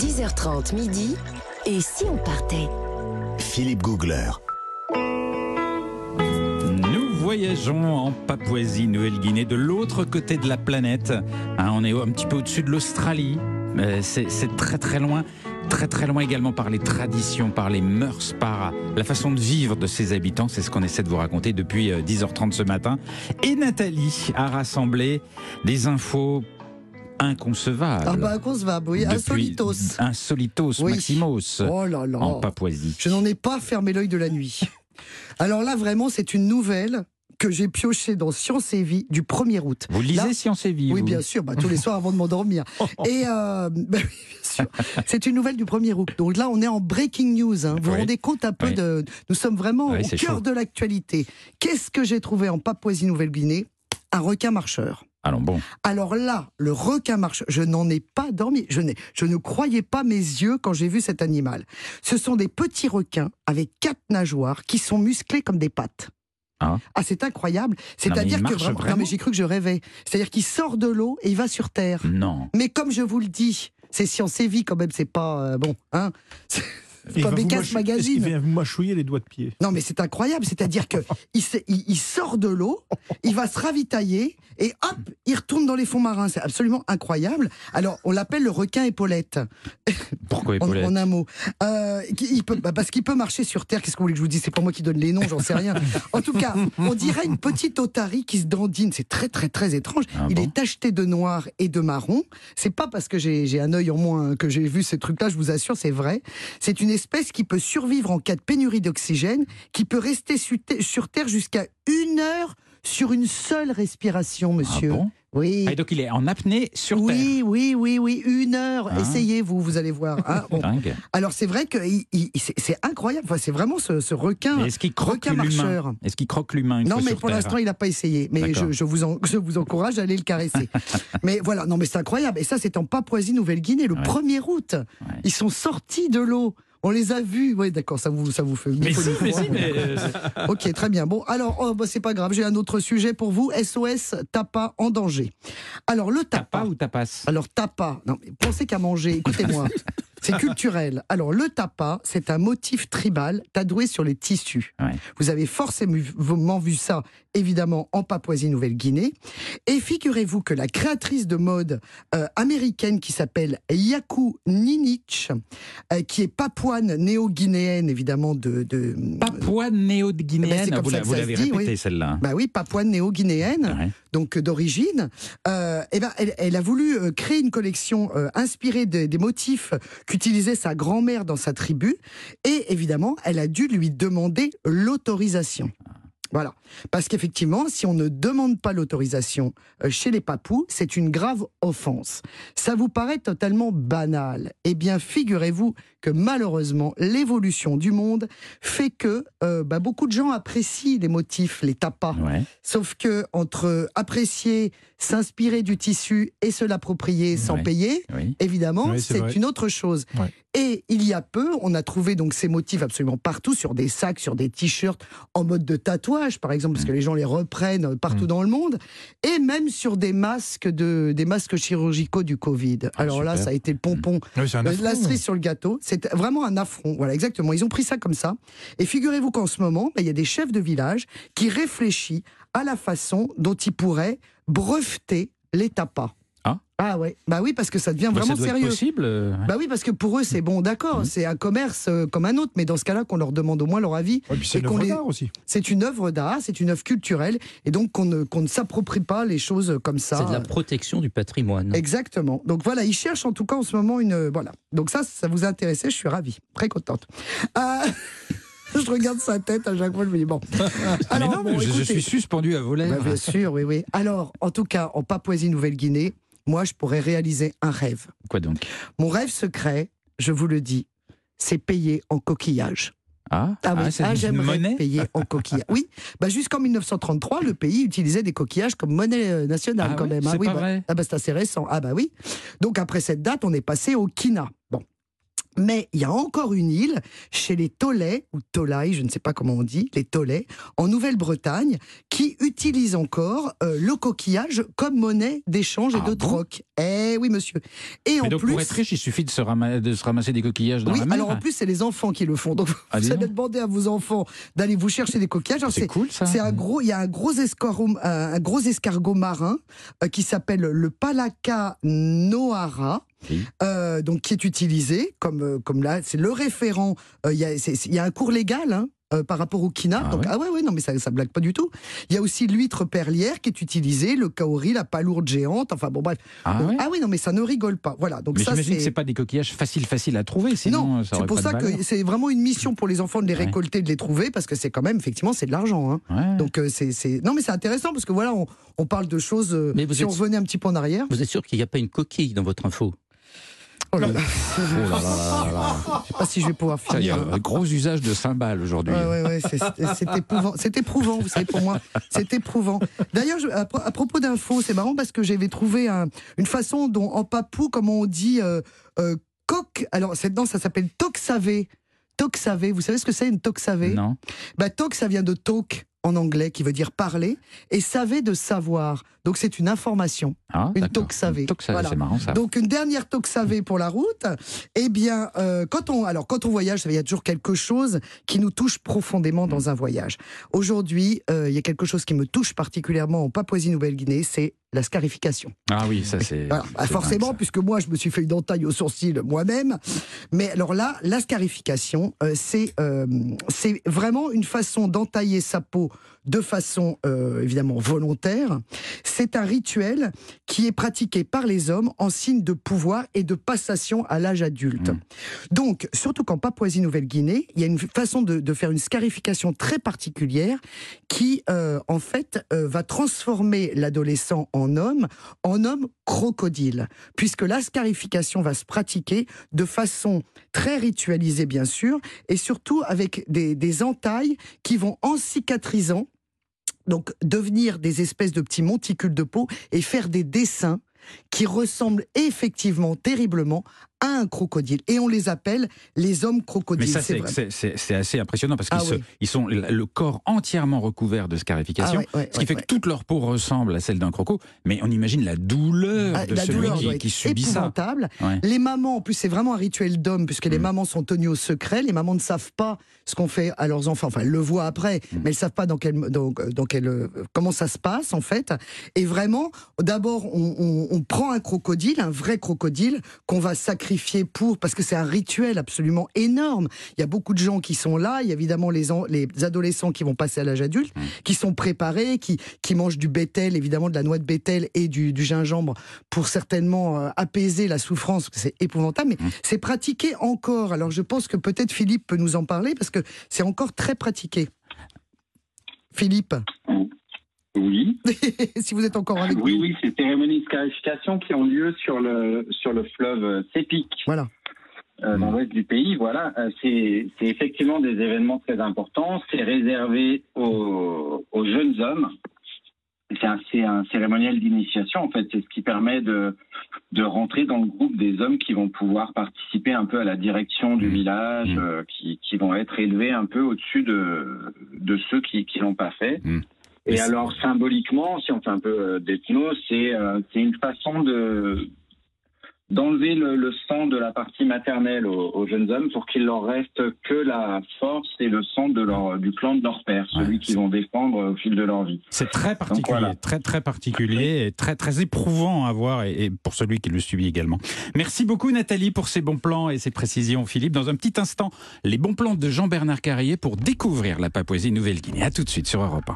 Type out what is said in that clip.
10h30 midi. Et si on partait? Philippe Googler. Nous voyageons en Papouasie-Nouvelle-Guinée, de l'autre côté de la planète. Hein, on est un petit peu au-dessus de l'Australie. Euh, C'est c'est très très loin. Très très loin également par les traditions, par les mœurs, par la façon de vivre de ses habitants. C'est ce qu'on essaie de vous raconter depuis euh, 10h30 ce matin. Et Nathalie a rassemblé des infos inconcevables. Ah bah, inconcevable, oui. Insolitos. Insolitos, Oui. Maximos, Oh là là. en Papouasie. Je n'en ai pas fermé l'œil de la nuit. Alors là, vraiment, c'est une nouvelle que j'ai piochée dans Science et Vie du 1er août. Vous lisez Là- Science et Vie Oui, vous bien sûr, bah, tous les soirs avant de m'endormir. Et euh, bah oui, bien sûr. c'est une nouvelle du 1er août. Donc là, on est en breaking news. hein. Vous vous Oui. rendez compte un peu Oui. de. Nous sommes vraiment au cœur chaud. de l'actualité. Qu'est-ce que j'ai trouvé en Papouasie-Nouvelle-Guinée? Un requin marcheur. Alors bon, Alors là, le requin marche. Je n'en ai pas dormi. Je, n'ai- je ne croyais pas mes yeux quand j'ai vu cet animal. Ce sont des petits requins avec quatre nageoires qui sont musclés comme des pattes. Ah. c'est incroyable. C'est-à-dire il que marche vraiment, non, mais j'ai cru que je rêvais. C'est-à-dire qu'il sort de l'eau et il va sur terre. non. Mais comme je vous le dis, c'est science et vie quand même. C'est pas euh, bon, hein. C'est Il pas va vous Bécasse Magazine. qu'il vient vous mâchouiller les doigts de pied. Non, mais c'est incroyable. C'est-à-dire que il, se- il- il sort de l'eau, il va se ravitailler et hop, il retourne dans les fonds marins. C'est absolument incroyable. Alors, on l'appelle le requin épaulette, Pourquoi épaulette en un mot. Euh, il peut, bah, parce qu'il peut marcher sur terre. Qu'est-ce que vous voulez que je vous dise? C'est pas moi qui donne les noms, j'en sais rien. En tout cas, on dirait une petite otarie qui se dandine. C'est très, très, très étrange. Ah il bon est tacheté de noir et de marron. C'est pas parce que j'ai un œil en moins que j'ai vu ces trucs-là, je vous assure, c'est vrai. C'est une espèce qui peut survivre en cas de pénurie d'oxygène, qui peut rester su- sur Terre jusqu'à une heure sur une seule respiration, monsieur. Ah bon oui. Ah, donc il est en apnée sur Terre. Oui, oui, oui, oui, une heure. Ah. Essayez, vous, vous allez voir. hein. Bon. Dingue. Alors c'est vrai que c'est incroyable. Enfin, c'est vraiment ce, ce requin. Est-ce qu'il croque l'humain marcheur. Est-ce qu'il croque l'humain Non, mais pour l'instant, il n'a pas essayé. Mais je, je vous en- je vous encourage à aller le caresser. mais voilà, non, mais c'est incroyable. Et ça, c'est en Papouasie-Nouvelle-Guinée, le Ouais. 1er août. Ouais. Ils sont sortis de l'eau. On les a vus. Oui, d'accord, ça vous, ça vous fait. Mais si, mais si, mais, euh, Ok, très bien. Bon, alors, oh, bah, c'est pas grave, j'ai un autre sujet pour vous. SOS Tapa en danger. Alors, le T'as tapa. pas ou tapas? Alors, tapa, non, mais pensez qu'à manger, écoutez-moi. C'est culturel. Alors, le tapa, c'est un motif tribal tatoué sur les tissus. Ouais. Vous avez forcément vu ça, évidemment, en Papouasie-Nouvelle-Guinée. Et figurez-vous que la créatrice de mode euh, américaine qui s'appelle Yaku Ninich, euh, qui est papouane néo-guinéenne, évidemment, de. de Papouane Eh ben, néo-guinéenne. c'est comme vous l'avez répété oui. celle-là. bah oui, papouane néo-guinéenne Ouais. Donc euh, d'origine, euh, eh ben, elle, elle a voulu euh, créer une collection euh, inspirée des, des motifs qu'utilisait sa grand-mère dans sa tribu, et évidemment, elle a dû lui demander l'autorisation. Voilà. Parce qu'effectivement, si on ne demande pas l'autorisation euh, chez les papous, c'est une grave offense. Ça vous paraît totalement banal. Eh bien, figurez-vous que malheureusement, l'évolution du monde fait que euh, bah, beaucoup de gens apprécient les motifs, les tapas. Ouais. Sauf que entre apprécier, s'inspirer du tissu et se l'approprier sans Ouais. payer, Oui. évidemment, Oui, c'est une autre chose. Ouais. Et il y a peu, on a trouvé donc ces motifs absolument partout, sur des sacs, sur des t-shirts, en mode de tatouage, par exemple, parce Mm. que les gens les reprennent partout dans le monde, et même sur des masques de, des masques chirurgicaux du Covid. Alors là, Ah, ça a été le pompon Oui, c'est un euh, affront. la cerise sur le gâteau, c'est vraiment un affront. Voilà, exactement. Ils ont pris ça comme ça. Et figurez-vous qu'en ce moment, bah, il y a des chefs de village qui réfléchissent à la façon dont ils pourraient breveter les tapas. Ah. Ah ouais. Bah oui, parce que ça devient Bah, vraiment ça doit sérieux. être possible. euh, Bah oui, parce que pour eux, c'est bon, d'accord, Mhm. c'est un commerce euh, comme un autre, mais dans ce cas-là, qu'on leur demande au moins leur avis. Ouais, c'est une qu'on œuvre les- d'art aussi. C'est une œuvre d'art, c'est une œuvre culturelle, et donc qu'on ne, qu'on ne s'approprie pas les choses comme ça. C'est de la protection du patrimoine. Exactement. Donc voilà, ils cherchent en tout cas en ce moment une. Voilà. Donc ça, ça vous intéressait, je suis ravie, très contente. Euh, je regarde sa tête à chaque fois, je me dis bon. mais non, mais bon, je, suis suspendu à vos Bah, lèvres. bien sûr, oui, oui. Alors, en tout cas, en Papouasie-Nouvelle-Guinée, moi, je pourrais réaliser un rêve. Quoi donc? Mon rêve secret, je vous le dis, c'est payer en coquillage. Ah, Ah oui, ah, une j'aimerais payer en coquillage. Oui, bah, jusqu'en 1933, le pays utilisait des coquillages comme monnaie euh, nationale Ah quand même. hein. c'est oui, pas bah, vrai ah bah, c'est assez récent. Ah bah oui. Donc après cette date, on est passé au kina. Bon. Mais il y a encore une île, chez les Tolais, ou Tolai, je ne sais pas comment on dit, les Tolais, en Nouvelle-Bretagne, qui utilise encore euh, le coquillage comme monnaie d'échange et Ah de bon troc. Eh oui, monsieur. Et Mais en donc plus. pour être riche, il suffit de se, rama- de se ramasser des coquillages dans Oui, la mer. alors en plus, c'est les enfants qui le font. Donc, Ah, vous allez donc. demander à vos enfants d'aller vous chercher des coquillages. C'est cool ça. c'est un gros, il y a un gros escargot, un, un gros escargot marin euh, qui s'appelle le Palaka noara. Oui. euh, donc qui est utilisé comme euh, comme là, c'est le référent. euh, Il y, y a un cours légal. hein, euh, par rapport au kina, Ah donc ouais ah ouais ouais non mais ça ça blague pas du tout. Il y a aussi l'huître perlière qui est utilisée, le kaori, la palourde géante, enfin bon bref. Ah Donc, ouais ah oui non mais ça ne rigole pas. Voilà donc Mais ça j'imagine que c'est pas des coquillages faciles faciles à trouver, sinon non, c'est pour ça que c'est vraiment une mission pour les enfants de les Ouais. récolter, de les trouver, parce que c'est quand même, effectivement, c'est de l'argent. hein. Donc euh, c'est, c'est- non mais c'est intéressant parce que voilà, on, on parle de choses. euh, Mais vous si êtes- on revenait un petit peu en arrière. Vous êtes sûr qu'il n'y a pas une coquille dans votre info? Oh là là, Oh là là là là. je sais pas si je vais pouvoir Ça, Il y a finir. un gros usage de cymbales aujourd'hui. Ouais, ouais, ouais, c'est, éprouvant. C'est éprouvant, vous savez, pour moi. C'est éprouvant. D'ailleurs, à, pro- à propos d'infos, c'est marrant parce que j'avais trouvé un- une façon dont, en papou, comment on dit, euh, euh, coq. Alors, c'est, non, ça s'appelle toxavé. Toxavé. Vous savez ce que c'est une toxavé Non. Bah, talk, ça vient de talk en anglais, qui veut dire parler, et savait de savoir. Donc c'est une information. Ah, Une toxavée. Toxavée, Voilà. marrant ça. Donc une dernière talk savée pour la route. Eh bien, euh, quand on alors quand on voyage, il y a toujours quelque chose qui nous touche profondément dans un voyage. Aujourd'hui, euh, il y a quelque chose qui me touche particulièrement en Papouasie-Nouvelle-Guinée, c'est la scarification. Ah oui, ça c'est. Voilà. Bah, c'est forcément, dingue, ça. puisque moi, je me suis fait une entaille au sourcil moi-même. Mais alors là, la scarification, euh, c'est euh, c'est vraiment une façon d'entailler sa peau de façon euh, évidemment volontaire. C'est un rituel qui est pratiqué par les hommes en signe de pouvoir et de passation à l'âge adulte. Mm. Donc, surtout qu'en Papouasie-Nouvelle-Guinée, il y a une façon de, de faire une scarification très particulière qui, euh, en fait, euh, va transformer l'adolescent en homme, en homme crocodile, puisque la scarification va se pratiquer de façon très ritualisée, bien sûr, et surtout avec des, des entailles qui vont, en cicatrisant, donc devenir des espèces de petits monticules de peau et faire des dessins qui ressemblent effectivement terriblement à un crocodile. Et on les appelle les hommes Mais crocodiles. ça, c'est assez impressionnant parce qu'ils Ah se- oui. ils sont le corps entièrement recouvert de scarification, Ah ce qui fait que toute leur peau ressemble à celle d'un croco. Mais on imagine la douleur Ah, de la celui douleur qui, subit ça. Ouais. Les mamans, en plus, c'est vraiment un rituel d'homme, puisque les Mm. mamans sont tenues au secret. Les mamans ne savent pas ce qu'on fait à leurs enfants. Enfin, elles le voient après, Mm. mais elles savent pas dans quel, dans, dans quel, euh, comment ça se passe, en fait. Et vraiment, d'abord, on, on- on prend un crocodile, un vrai crocodile, qu'on va sacrifier pour, parce que c'est un rituel absolument énorme. Il y a beaucoup de gens qui sont là. Il y a évidemment les, en- les adolescents qui vont passer à l'âge adulte, Mm. qui sont préparés, qui, qui mangent du bétel, évidemment de la noix de bétel et du, du gingembre pour certainement euh, apaiser la souffrance, c'est épouvantable, mais Mm. c'est pratiqué encore. Alors je pense que peut-être Philippe peut nous en parler, parce que c'est encore très pratiqué. Philippe, Oui, si vous êtes encore avec oui, nous. oui, c'est cérémonies de scarification qui ont lieu sur le sur le fleuve euh, Sepik, Voilà. euh, dans l'ouest du pays. Voilà, Euh, c'est c'est effectivement des événements très importants. C'est réservé aux, aux jeunes hommes. C'est un, cérémonial d'initiation en fait. C'est ce qui permet de de rentrer dans le groupe des hommes qui vont pouvoir participer un peu à la direction du Mmh. village, Mmh. euh, qui qui vont être élevés un peu au-dessus de de ceux qui qui l'ont pas fait. Mmh. Et Mais alors symboliquement, si on fait un peu euh, d'ethno, c'est euh, c'est une façon de d'enlever le, le sang de la partie maternelle aux, aux jeunes hommes pour qu'il leur reste que la force et le sang de leur du clan de leur père, celui Ouais, qu'ils vont défendre au fil de leur vie. C'est très particulier, voilà. très très particulier et très très éprouvant à voir et, et pour celui qui le subit également. Merci beaucoup Nathalie pour ces bons plans et ces précisions. Philippe, dans un petit instant, les bons plans de Jean-Bernard Carrier pour découvrir la Papouasie-Nouvelle-Guinée. À tout de suite sur Europe 1.